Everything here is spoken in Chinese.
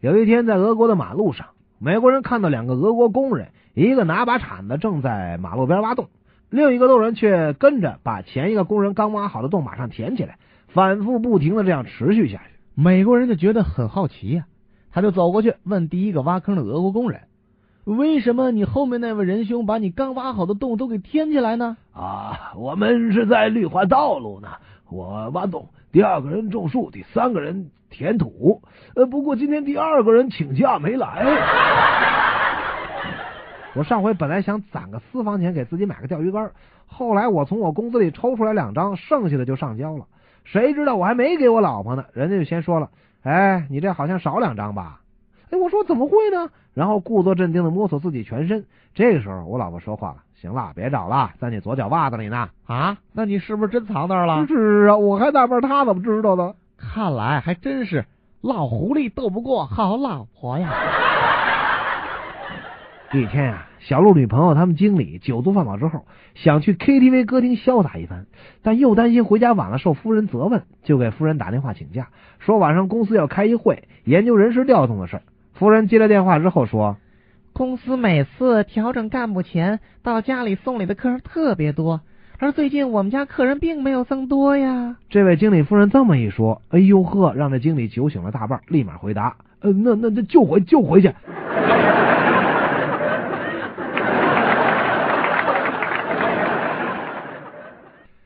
有一天，在俄国的马路上，美国人看到两个俄国工人，一个拿把铲子正在马路边挖洞，另一个工人却跟着把前一个工人刚挖好的洞马上填起来，反复不停的这样持续下去。美国人就觉得很好奇呀、他就走过去问第一个挖坑的俄国工人：“为什么你后面那位仁兄把你刚挖好的洞都给填起来呢？”啊，我们是在绿化道路呢，我挖洞，第二个人种树，第三个人填土。呃，不过今天第二个人请假没来。我上回本来想攒个私房钱给自己买个钓鱼竿，后来我从我工资里抽出来两张，剩下的就上交了。谁知道我还没给我老婆呢，人家就先说了：“哎，你这好像少两张吧？”哎，我说怎么会呢？然后故作镇定的摸索自己全身。这个时候，我老婆说话了：“行了，别找了，在你左脚袜子里呢。啊，那你是不是真藏那儿了？是啊，我还纳闷他怎么知道的。看来还真是老狐狸斗不过好老婆呀。一天呀、小鹿女朋友他们经理酒足饭饱之后，想去 KTV 歌厅潇洒一番，但又担心回家晚了受夫人责问，就给夫人打电话请假，说晚上公司要开一会，研究人事调动的事儿。夫人接了电话之后说公司每次调整干部前，到家里送礼的客人特别多，而最近我们家客人并没有增多呀。：“这位经理夫人这么一说，哎呦呵，让这经理酒醒了大半，立马回答：呃，那那那就回就回去。”